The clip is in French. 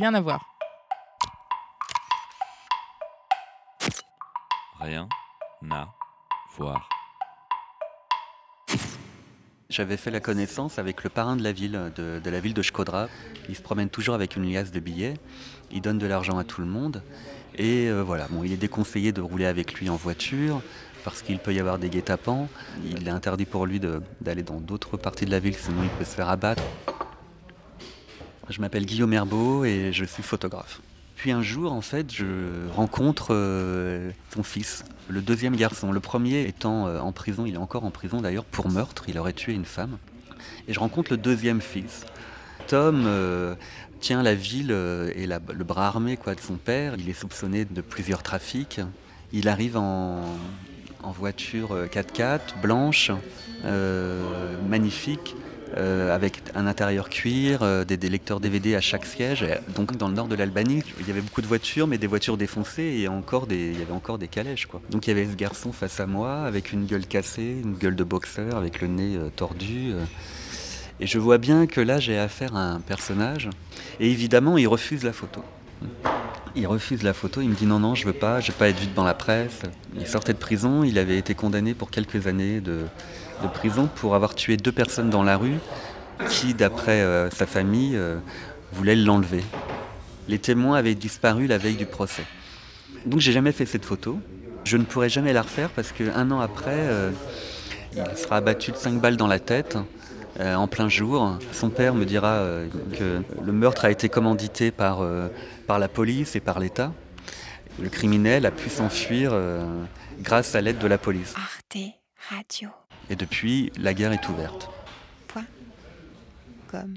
Rien à voir. Rien à voir. J'avais fait la connaissance avec le parrain de la ville, de, de la ville de Shkodra. Il se promène toujours avec une liasse de billets. Il donne de l'argent à tout le monde. Et euh, voilà, bon, il est déconseillé de rouler avec lui en voiture parce qu'il peut y avoir des guet-apens. Il est interdit pour lui d'aller dans d'autres parties de la ville, sinon il peut se faire abattre. Je m'appelle Guillaume Herbeau et je suis photographe. Puis un jour, en fait, je rencontre euh, son fils, le deuxième garçon. Le premier étant euh, en prison, il est encore en prison d'ailleurs pour meurtre, il aurait tué une femme. Et je rencontre le deuxième fils. Tom euh, tient la ville et le bras armé de son père. Il est soupçonné de plusieurs trafics. Il arrive en, en voiture euh, 4x4, blanche, magnifique, euh, avec un intérieur cuir, euh, des, lecteurs DVD à chaque siège. Et donc dans le nord de l'Albanie, il y avait beaucoup de voitures, mais des voitures défoncées et encore des, il y avait encore des calèches. Quoi. Donc il y avait ce garçon face à moi, avec une gueule cassée, une gueule de boxeur, avec le nez euh, tordu. euh. et je vois bien que là j'ai affaire à un personnage. Et évidemment, il refuse la photo. Il refuse la photo, il me dit non, non, je veux pas, je veux pas être vu devant la presse. Il sortait de prison, il avait été condamné pour quelques années de, prison pour avoir tué deux personnes dans la rue qui, d'après euh, sa famille, euh, voulaient l'enlever. Les témoins avaient disparu la veille du procès. Donc j'ai jamais fait cette photo. Je ne pourrai jamais la refaire parce qu'un an après, euh, il sera abattu de 5 balles dans la tête. Euh, en plein jour. Son père me dira euh, que le meurtre a été commandité par, euh, par la police et par l'État. Le criminel a pu s'enfuir grâce à l'aide de la police. Arte Radio. Et depuis, la guerre est ouverte. Comme.